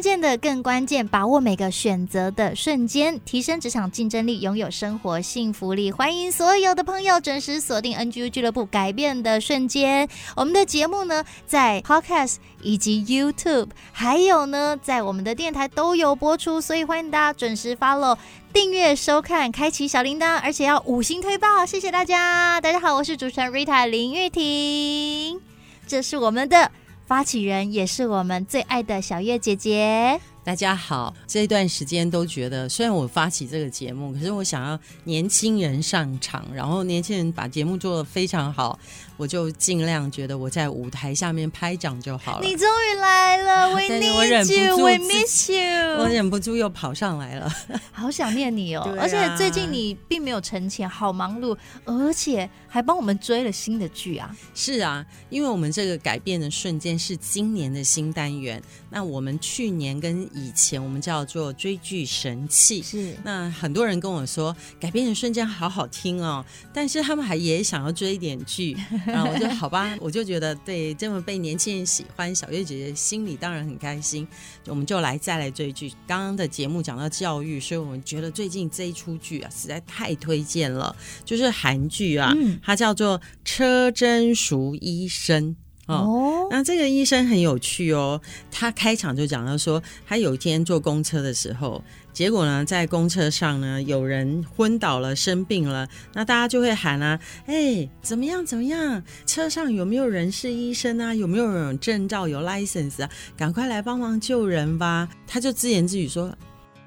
见的更关键，把握每个选择的瞬间，提升职场竞争力，拥有生活幸福力。欢迎所有的朋友准时锁定 NGU 俱乐部，改变的瞬间。我们的节目呢，在 Podcast 以及 YouTube，还有呢，在我们的电台都有播出，所以欢迎大家准时 follow、订阅、收看、开启小铃铛，而且要五星推爆，谢谢大家。大家好，我是主持人 Rita 林玉婷，这是我们的。发起人也是我们最爱的小月姐姐。大家好，这段时间都觉得，虽然我发起这个节目，可是我想要年轻人上场，然后年轻人把节目做得非常好。我就尽量觉得我在舞台下面拍掌就好了。你终于来了，We need you，We miss you，我忍不住又跑上来了，好想念你哦！啊、而且最近你并没有沉潜，好忙碌，而且还帮我们追了新的剧啊！是啊，因为我们这个改变的瞬间是今年的新单元。那我们去年跟以前我们叫做追剧神器，是那很多人跟我说改变的瞬间好好听哦，但是他们还也想要追一点剧。啊，我就好吧，我就觉得对，这么被年轻人喜欢，小月姐姐心里当然很开心。我们就来再来追剧。刚刚的节目讲到教育，所以我们觉得最近这一出剧啊，实在太推荐了，就是韩剧啊，嗯、它叫做《车贞淑医生》哦。哦，那这个医生很有趣哦，他开场就讲到说，他有一天坐公车的时候。结果呢，在公车上呢，有人昏倒了，生病了，那大家就会喊啊，哎，怎么样？怎么样？车上有没有人是医生啊？有没有人有证照、有 license 啊？赶快来帮忙救人吧！他就自言自语说。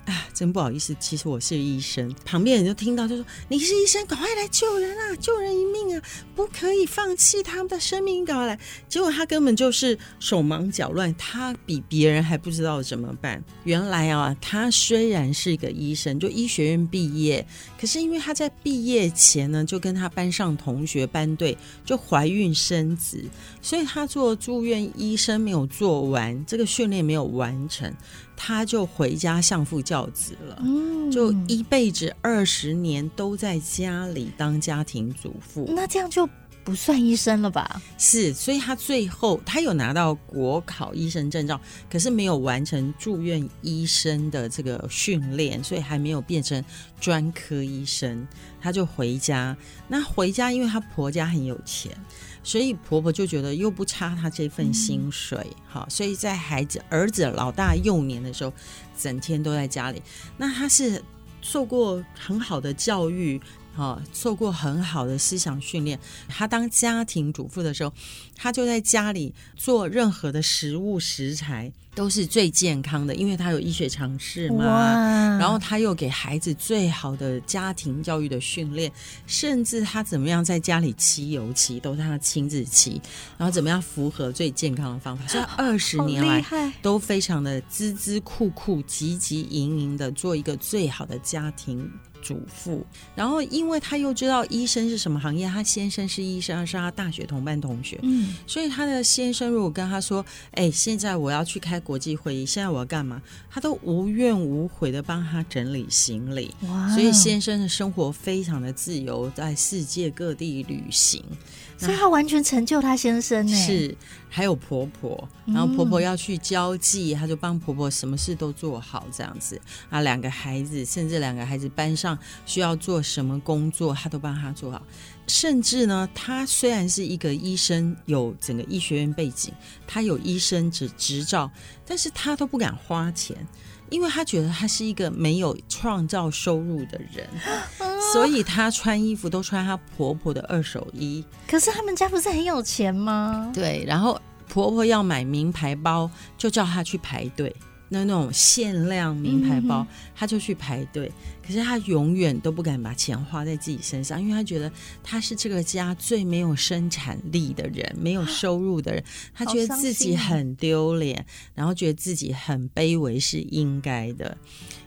啊，真不好意思，其实我是医生。旁边人就听到就说：“你是医生，赶快来救人啊，救人一命啊，不可以放弃他们的生命，赶快来！”结果他根本就是手忙脚乱，他比别人还不知道怎么办。原来啊，他虽然是一个医生，就医学院毕业，可是因为他在毕业前呢，就跟他班上同学班队就怀孕生子，所以他做住院医生没有做完，这个训练没有完成。他就回家相夫教子了，嗯，就一辈子二十年都在家里当家庭主妇。那这样就不算医生了吧？是，所以他最后他有拿到国考医生证照，可是没有完成住院医生的这个训练，所以还没有变成专科医生。他就回家，那回家因为他婆家很有钱。所以婆婆就觉得又不差她这份薪水，好、嗯，所以在孩子儿子老大幼年的时候，整天都在家里。那她是受过很好的教育。哈，受过很好的思想训练。她当家庭主妇的时候，她就在家里做任何的食物食材都是最健康的，因为他有医学常识嘛。哇然后他又给孩子最好的家庭教育的训练，甚至他怎么样在家里骑油漆都是他亲自骑，然后怎么样符合最健康的方法。所以二十年来都非常的孜孜酷酷、汲汲营营的做一个最好的家庭。主妇，然后因为他又知道医生是什么行业，他先生是医生，是他大学同班同学，嗯，所以他的先生如果跟他说：“哎，现在我要去开国际会议，现在我要干嘛？”他都无怨无悔的帮他整理行李，哇，所以先生的生活非常的自由，在世界各地旅行。所以他完全成就他先生呢，是还有婆婆，然后婆婆要去交际，嗯、他就帮婆婆什么事都做好这样子啊。两个孩子，甚至两个孩子班上需要做什么工作，他都帮他做好。甚至呢，他虽然是一个医生，有整个医学院背景，他有医生执执照，但是他都不敢花钱。因为他觉得他是一个没有创造收入的人，所以他穿衣服都穿他婆婆的二手衣。可是他们家不是很有钱吗？对，然后婆婆要买名牌包，就叫他去排队。那那种限量名牌包，嗯、他就去排队。可是他永远都不敢把钱花在自己身上，因为他觉得他是这个家最没有生产力的人，没有收入的人，他觉得自己很丢脸，然后觉得自己很卑微是应该的。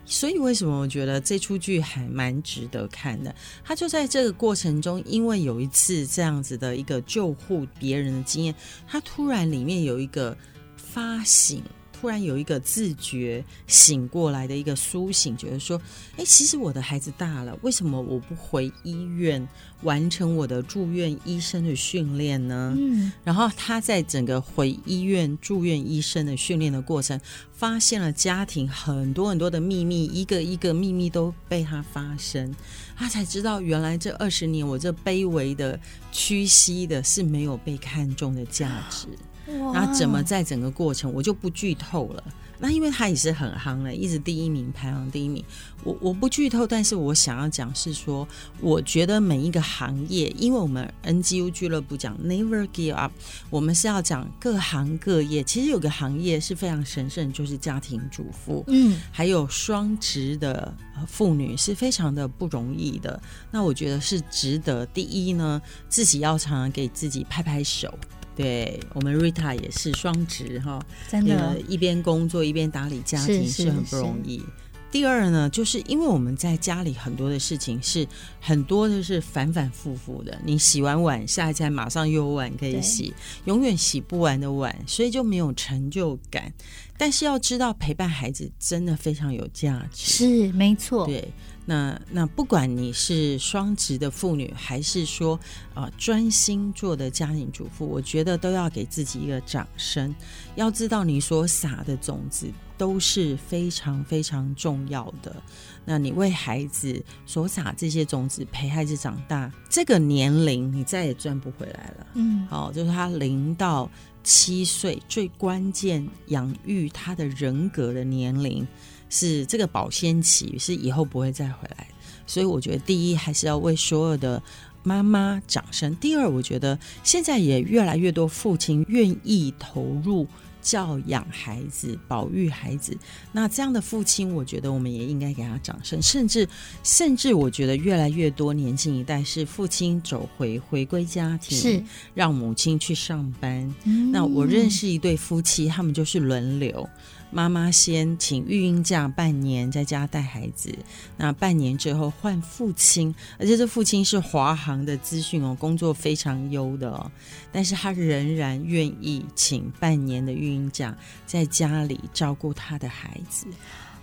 所以为什么我觉得这出剧还蛮值得看的？他就在这个过程中，因为有一次这样子的一个救护别人的经验，他突然里面有一个发醒。突然有一个自觉醒过来的一个苏醒，觉得说：“哎，其实我的孩子大了，为什么我不回医院完成我的住院医生的训练呢？”嗯，然后他在整个回医院住院医生的训练的过程，发现了家庭很多很多的秘密，一个一个秘密都被他发生，他才知道原来这二十年我这卑微的屈膝的是没有被看重的价值。那怎么在整个过程，我就不剧透了。那因为他也是很夯的，一直第一名，排行第一名。我我不剧透，但是我想要讲是说，我觉得每一个行业，因为我们 NGU 俱乐部讲 Never Give Up，我们是要讲各行各业。其实有个行业是非常神圣，就是家庭主妇，嗯，还有双职的妇女是非常的不容易的。那我觉得是值得。第一呢，自己要常常给自己拍拍手。对，我们 Rita 也是双职哈，真的，一边工作一边打理家庭是很不容易。第二呢，就是因为我们在家里很多的事情是很多的是反反复复的，你洗完碗，下一餐马上又有碗可以洗，永远洗不完的碗，所以就没有成就感。但是要知道，陪伴孩子真的非常有价值，是没错。对。那那不管你是双职的妇女，还是说啊、呃、专心做的家庭主妇，我觉得都要给自己一个掌声。要知道，你所撒的种子都是非常非常重要的。那你为孩子所撒这些种子，陪孩子长大，这个年龄你再也赚不回来了。嗯，好，就是他零到七岁最关键养育他的人格的年龄。是这个保鲜期，是以后不会再回来，所以我觉得第一还是要为所有的妈妈掌声。第二，我觉得现在也越来越多父亲愿意投入教养孩子、保育孩子。那这样的父亲，我觉得我们也应该给他掌声。甚至，甚至我觉得越来越多年轻一代是父亲走回回归家庭，是让母亲去上班。嗯。那我认识一对夫妻，他们就是轮流。妈妈先请育婴假半年，在家带孩子。那半年之后换父亲，而且这父亲是华航的资讯哦，工作非常优的哦。但是他仍然愿意请半年的育婴假，在家里照顾他的孩子，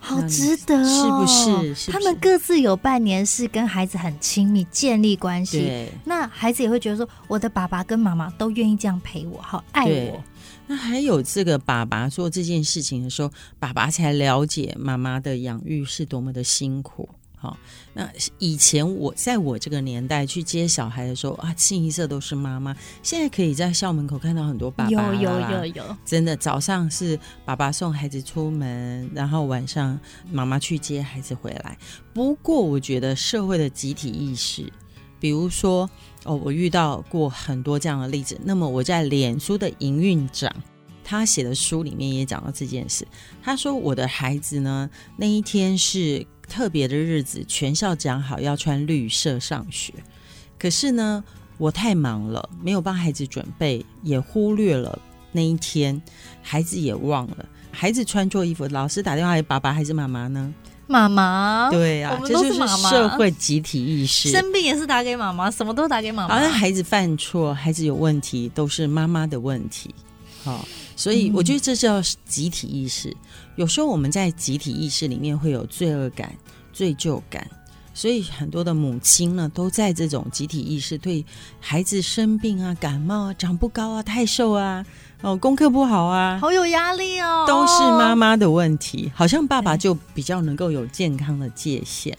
好值得哦，是不是？是不是？他们各自有半年是跟孩子很亲密，建立关系。那孩子也会觉得说，我的爸爸跟妈妈都愿意这样陪我，好爱我。那还有这个爸爸做这件事情的时候，爸爸才了解妈妈的养育是多么的辛苦。好，那以前我在我这个年代去接小孩的时候啊，清一色都是妈妈。现在可以在校门口看到很多爸爸，有有有有，真的早上是爸爸送孩子出门，然后晚上妈妈去接孩子回来。不过我觉得社会的集体意识，比如说。哦，我遇到过很多这样的例子。那么我在脸书的营运长，他写的书里面也讲到这件事。他说，我的孩子呢，那一天是特别的日子，全校讲好要穿绿色上学。可是呢，我太忙了，没有帮孩子准备，也忽略了那一天，孩子也忘了。孩子穿错衣服，老师打电话给爸爸还是妈妈呢？妈妈，对呀、啊，这就是社会集体意识。生病也是打给妈妈，什么都打给妈妈。好像孩子犯错，孩子有问题，都是妈妈的问题。好，所以我觉得这叫集体意识。嗯、有时候我们在集体意识里面会有罪恶感、罪疚感，所以很多的母亲呢，都在这种集体意识，对孩子生病啊、感冒啊、长不高啊、太瘦啊。哦，功课不好啊，好有压力哦，都是妈妈的问题，好像爸爸就比较能够有健康的界限，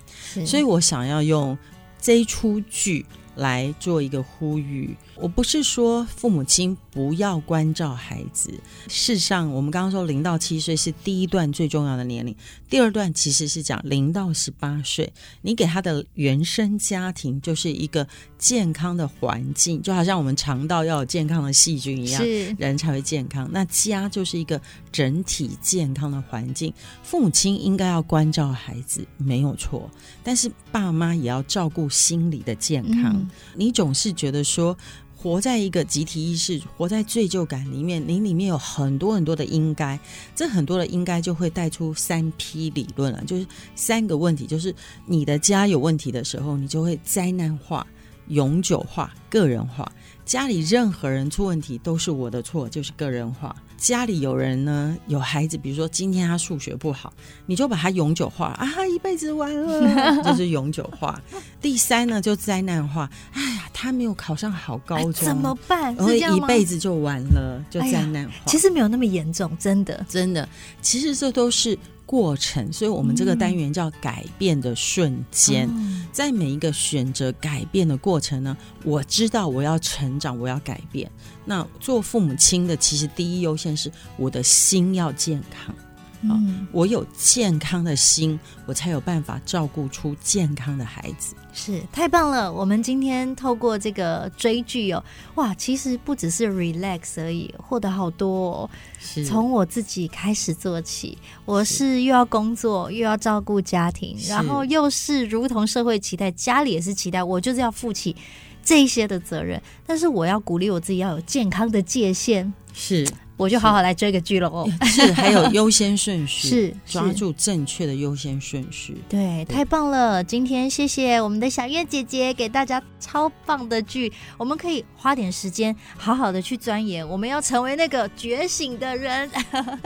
所以我想要用这一出剧来做一个呼吁。我不是说父母亲不要关照孩子，事实上，我们刚刚说零到七岁是第一段最重要的年龄，第二段其实是讲零到十八岁，你给他的原生家庭就是一个健康的环境，就好像我们肠道要有健康的细菌一样，是人才会健康。那家就是一个整体健康的环境，父母亲应该要关照孩子，没有错，但是爸妈也要照顾心理的健康。嗯、你总是觉得说。活在一个集体意识，活在罪疚感里面，你里面有很多很多的应该，这很多的应该就会带出三批理论了，就是三个问题，就是你的家有问题的时候，你就会灾难化、永久化、个人化。家里任何人出问题都是我的错，就是个人化。家里有人呢，有孩子，比如说今天他数学不好，你就把他永久化啊，他一辈子完了，就是永久化。第三呢，就灾难化，哎呀，他没有考上好高中，怎么办？然后一辈子就完了，就灾难化。其实没有那么严重，真的，真的，其实这都是。过程，所以我们这个单元叫改变的瞬间。嗯，在每一个选择改变的过程呢，我知道我要成长，我要改变。那做父母亲的，其实第一优先是我的心要健康。嗯，我有健康的心，我才有办法照顾出健康的孩子。是，太棒了！我们今天透过这个追剧哦，哇，其实不只是 relax 而已，获得好多哦。是，从我自己开始做起，我是又要工作，又要照顾家庭，然后又是如同社会期待，家里也是期待，我就是要负起这一些的责任。但是我要鼓励我自己，要有健康的界限。是。我就好好来追个剧了哦。是，还有优先顺序，是抓住正确的优先顺序。对，太棒了！今天谢谢我们的小月姐姐给大家超棒的剧，我们可以花点时间好好的去钻研。我们要成为那个觉醒的人。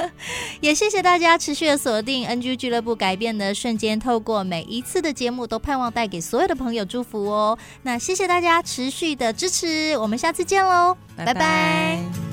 也谢谢大家持续的锁定 NGU 俱乐部改变的瞬间，透过每一次的节目都盼望带给所有的朋友祝福哦。那谢谢大家持续的支持，我们下次见喽，拜拜。拜拜